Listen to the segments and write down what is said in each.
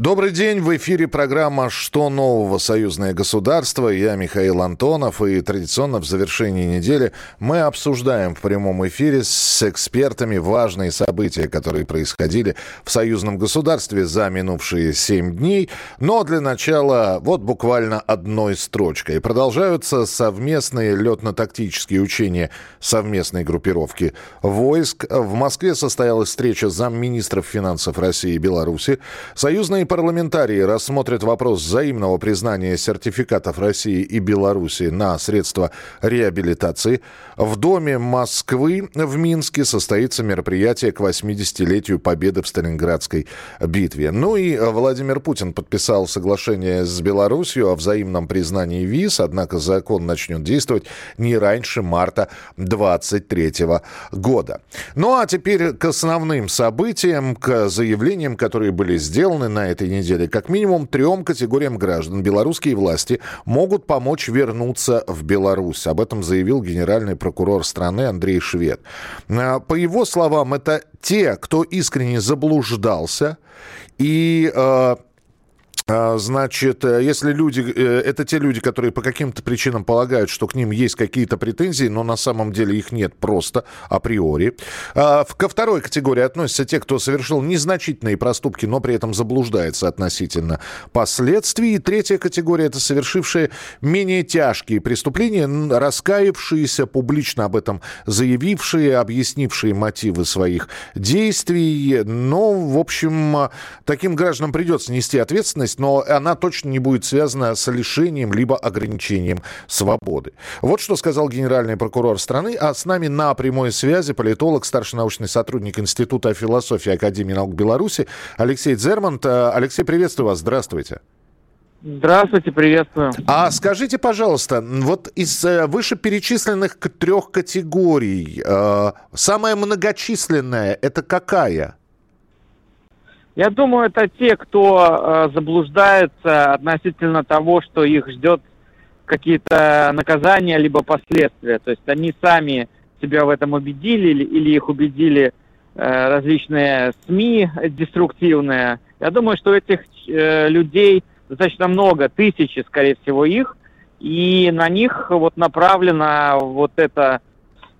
Добрый день, в эфире программа «Что нового? Союзное государство». Я Михаил Антонов, и традиционно в завершении недели мы обсуждаем в прямом эфире с экспертами важные события, которые происходили в союзном государстве за минувшие семь дней. Но для начала вот буквально одной строчкой. Продолжаются совместные летно-тактические учения совместной группировки войск. В Москве состоялась встреча замминистров финансов России и Беларуси. Союзные парламентарии рассмотрят вопрос взаимного признания сертификатов России и Беларуси на средства реабилитации. В Доме Москвы в Минске состоится мероприятие к 80-летию победы в Сталинградской битве. Ну и Владимир Путин подписал соглашение с Беларусью о взаимном признании виз, однако закон начнет действовать не раньше марта 2023 года. Ну а теперь к основным событиям, к заявлениям, которые были сделаны на этой неделе. Как минимум трем категориям граждан белорусские власти могут помочь вернуться в Беларусь. Об этом заявил генеральный прокурор страны Андрей Швед. А, по его словам, это те, кто искренне заблуждался и а, значит, э, если люди, э, это те люди, которые по каким-то причинам полагают, что к ним есть какие-то претензии, но на самом деле их нет просто априори. А, ко второй категории относятся те, кто совершил незначительные проступки, но при этом заблуждается относительно последствий. И третья категория – это совершившие менее тяжкие преступления, раскаявшиеся, публично об этом заявившие, объяснившие мотивы своих действий. Но, в общем, таким гражданам придется нести ответственность, но она точно не будет связана с лишением либо ограничением свободы. Вот что сказал генеральный прокурор страны. А с нами на прямой связи политолог, старший научный сотрудник Института философии Академии наук Беларуси Алексей Дзермант. Э, Алексей, приветствую вас. Здравствуйте. Здравствуйте, приветствую. А скажите, пожалуйста, вот из э, вышеперечисленных трех категорий э, самая многочисленная это какая? Я думаю, это те, кто э, заблуждается относительно того, что их ждет какие-то наказания либо последствия. То есть они сами себя в этом убедили или, или их убедили э, различные СМИ деструктивные. Я думаю, что этих э, людей достаточно много, тысячи, скорее всего, их, и на них вот направлена вот эта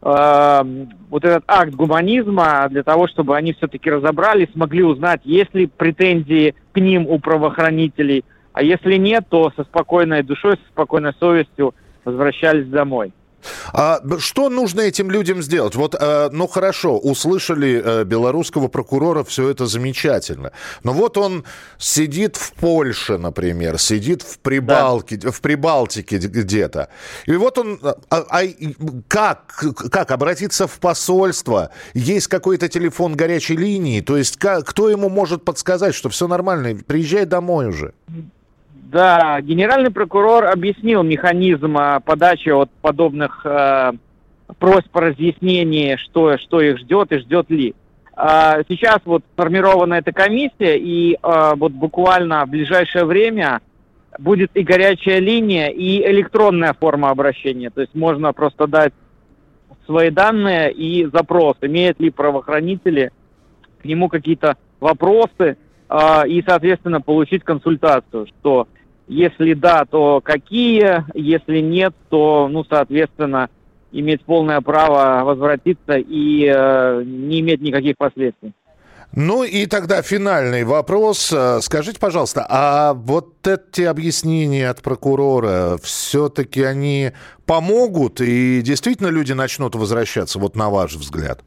вот этот акт гуманизма для того, чтобы они все-таки разобрались, смогли узнать, есть ли претензии к ним у правоохранителей, а если нет, то со спокойной душой, со спокойной совестью возвращались домой. А что нужно этим людям сделать? Вот, э, ну хорошо, услышали э, белорусского прокурора, все это замечательно. Но вот он сидит в Польше, например, сидит в Прибалке, да. в Прибалтике где-то. И вот он, а, а, как, как обратиться в посольство? Есть какой-то телефон горячей линии? То есть как, кто ему может подсказать, что все нормально, приезжай домой уже? Да, генеральный прокурор объяснил механизм а, подачи от подобных э, просьб по разъяснению, что, что их ждет и ждет ли. Э, сейчас вот сформирована эта комиссия, и э, вот буквально в ближайшее время будет и горячая линия, и электронная форма обращения. То есть можно просто дать свои данные и запрос, имеют ли правоохранители к нему какие-то вопросы, и, соответственно, получить консультацию, что если да, то какие? Если нет, то, ну, соответственно, иметь полное право возвратиться и э, не иметь никаких последствий. Ну и тогда финальный вопрос. Э, скажите, пожалуйста, а вот эти объяснения от прокурора, все-таки они помогут и действительно люди начнут возвращаться, вот на ваш взгляд?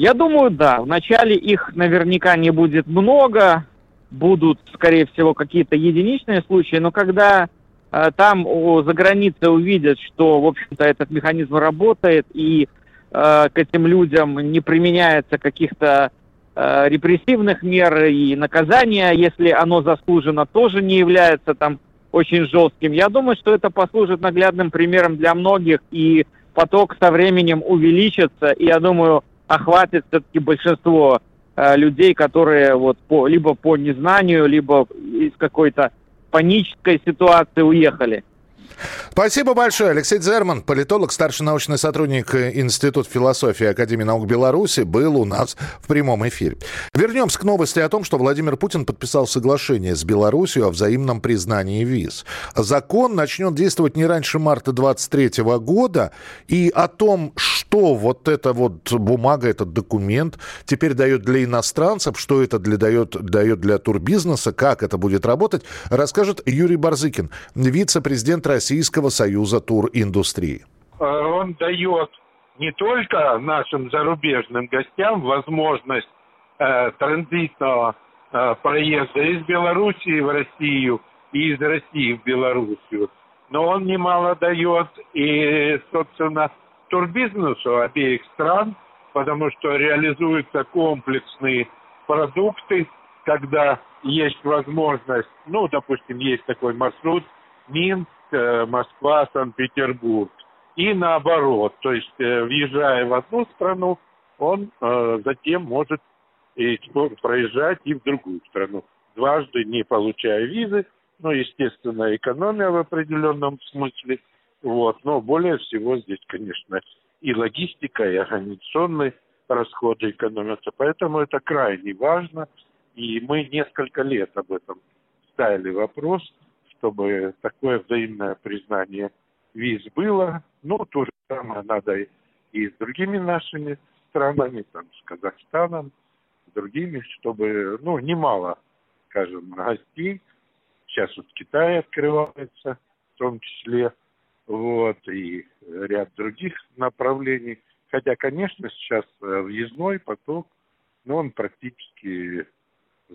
Я думаю, да. Вначале их наверняка не будет много, будут, скорее всего, какие-то единичные случаи, но когда э, там о, за границей увидят, что, в общем-то, этот механизм работает и э, к этим людям не применяется каких-то э, репрессивных мер и наказания, если оно заслужено, тоже не является там очень жестким. Я думаю, что это послужит наглядным примером для многих, и поток со временем увеличится, и я думаю, охватит все-таки большинство Э, людей, которые вот по, либо по незнанию, либо из какой-то панической ситуации уехали. Спасибо большое. Алексей Дзерман, политолог, старший научный сотрудник Института философии Академии наук Беларуси, был у нас в прямом эфире. Вернемся к новости о том, что Владимир Путин подписал соглашение с Беларусью о взаимном признании виз. Закон начнет действовать не раньше марта 2023 года. И о том, что вот эта вот бумага, этот документ теперь дает для иностранцев, что это для, дает, дает для турбизнеса, как это будет работать, расскажет Юрий Барзыкин, вице-президент Российского союза туриндустрии. Э, он дает не только нашим зарубежным гостям возможность э, транзитного э, проезда из Белоруссии в Россию и из России в Белоруссию, но он немало дает и, собственно, турбизнесу обеих стран, потому что реализуются комплексные продукты, когда есть возможность, ну, допустим, есть такой маршрут Минск, э, Москва, Санкт-Петербург, и наоборот, то есть э, въезжая в одну страну, он э, затем может проезжать и в другую страну, дважды не получая визы, ну, естественно, экономия в определенном смысле, вот, но более всего здесь, конечно, и логистика, и организационные расходы экономятся, поэтому это крайне важно, и мы несколько лет об этом ставили вопрос, чтобы такое взаимное признание виз было, ну, то же самое надо и с другими нашими странами, там, с Казахстаном, с другими, чтобы, ну, немало, скажем, гостей Сейчас вот Китай открывается, в том числе, вот, и ряд других направлений. Хотя, конечно, сейчас э, въездной поток, но он практически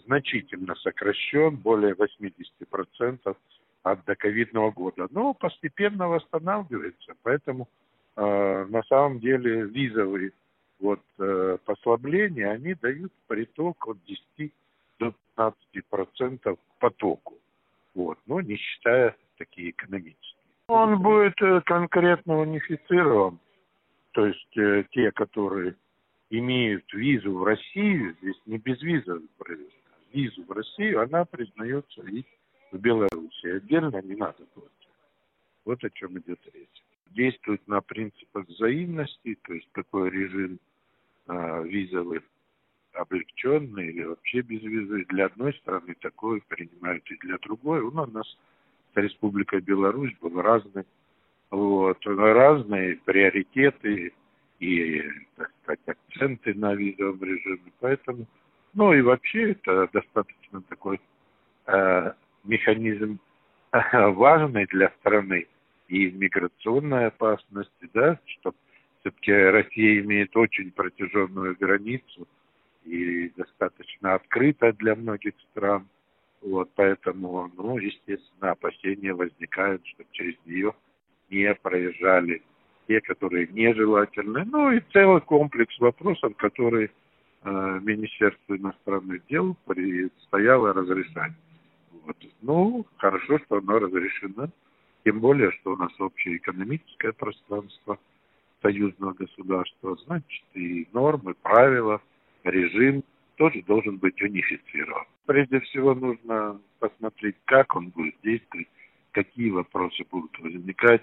значительно сокращен, более 80% от доковидного года. Но постепенно восстанавливается, поэтому э, на самом деле визовые вот, э, послабления, они дают приток от 10 до 15% потоку вот, но не считая такие экономические. Он будет э, конкретно унифицирован, то есть э, те, которые имеют визу в Россию, здесь не без визы визу в Россию, она признается и в Беларуси. Отдельно не надо платить. Вот о чем идет речь. Действует на принципах взаимности, то есть такой режим э, визовый облегченный или вообще без визы. Для одной страны такое принимают и для другой. Ну, у нас с Республикой Беларусь был разный, вот, разные приоритеты и, так сказать, акценты на визовом режиме. Поэтому, ну и вообще это достаточно такой э, механизм важный для страны и миграционной опасности, да, что все-таки Россия имеет очень протяженную границу и достаточно открыта для многих стран. Вот, поэтому, ну, естественно, опасения возникают, что через нее не проезжали те, которые нежелательны. Ну и целый комплекс вопросов, которые Министерству иностранных дел предстояло разрешать. Вот. Ну, хорошо, что оно разрешено. Тем более, что у нас общее экономическое пространство союзного государства, значит, и нормы, правила – режим тоже должен быть унифицирован. Прежде всего нужно посмотреть, как он будет действовать, какие вопросы будут возникать,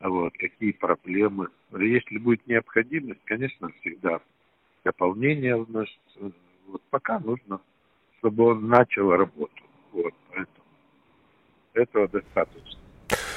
вот, какие проблемы. Если будет необходимость, конечно, всегда дополнение вносится. Вот пока нужно, чтобы он начал работу. Вот, поэтому этого достаточно.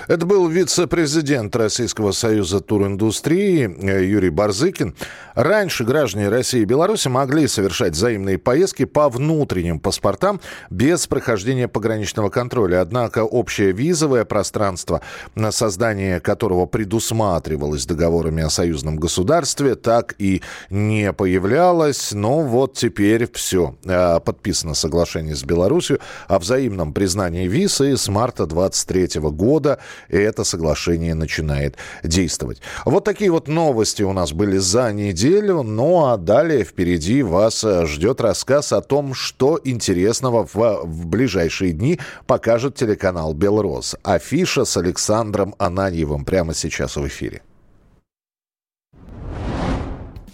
Это был вице-президент Российского союза туриндустрии э, Юрий Барзыкин. Раньше граждане России и Беларуси могли совершать взаимные поездки по внутренним паспортам без прохождения пограничного контроля. Однако общее визовое пространство, на создание которого предусматривалось договорами о союзном государстве, так и не появлялось. Но вот теперь все. Э, подписано соглашение с Беларусью о взаимном признании виз и с марта 23 года это соглашение начинает действовать. Вот такие вот новости у нас были за неделю. Ну а далее впереди вас э, ждет рассказ о том, что интересного в, в ближайшие дни покажет телеканал «Белрос». Афиша с Александром Ананьевым прямо сейчас в эфире.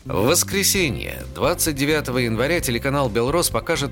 В воскресенье, 29 января, телеканал «Белрос» покажет,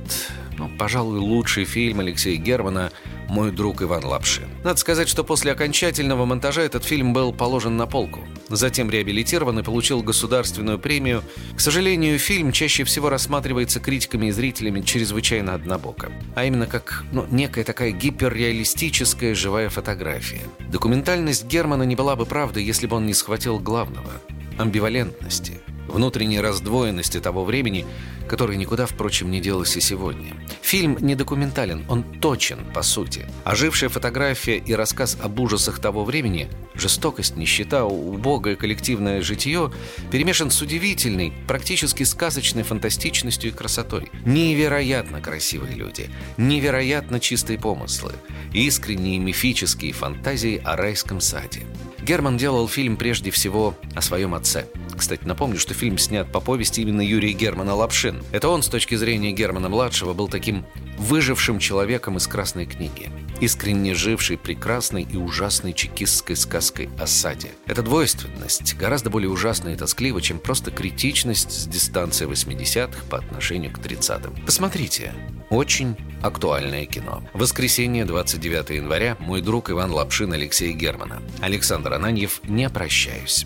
ну, пожалуй, лучший фильм Алексея Германа «Мой друг Иван Лапшин». Надо сказать, что после окончательного монтажа этот фильм был положен на полку. Затем реабилитирован и получил государственную премию. К сожалению, фильм чаще всего рассматривается критиками и зрителями чрезвычайно однобоко. А именно как ну, некая такая гиперреалистическая живая фотография. Документальность Германа не была бы правдой, если бы он не схватил главного – амбивалентности – внутренней раздвоенности того времени, которое никуда, впрочем, не делось и сегодня. Фильм не документален, он точен, по сути. Ожившая фотография и рассказ об ужасах того времени, жестокость, нищета, убогое коллективное житие, перемешан с удивительной, практически сказочной фантастичностью и красотой. Невероятно красивые люди, невероятно чистые помыслы, искренние мифические фантазии о райском саде. Герман делал фильм прежде всего о своем отце – кстати, напомню, что фильм снят по повести именно Юрия Германа Лапшин. Это он, с точки зрения Германа-младшего, был таким выжившим человеком из «Красной книги», искренне живший прекрасной и ужасной чекистской сказкой о саде. Эта двойственность гораздо более ужасна и тосклива, чем просто критичность с дистанции 80-х по отношению к 30-м. Посмотрите. Очень актуальное кино. Воскресенье, 29 января. Мой друг Иван Лапшин Алексей Германа. Александр Ананьев. Не прощаюсь.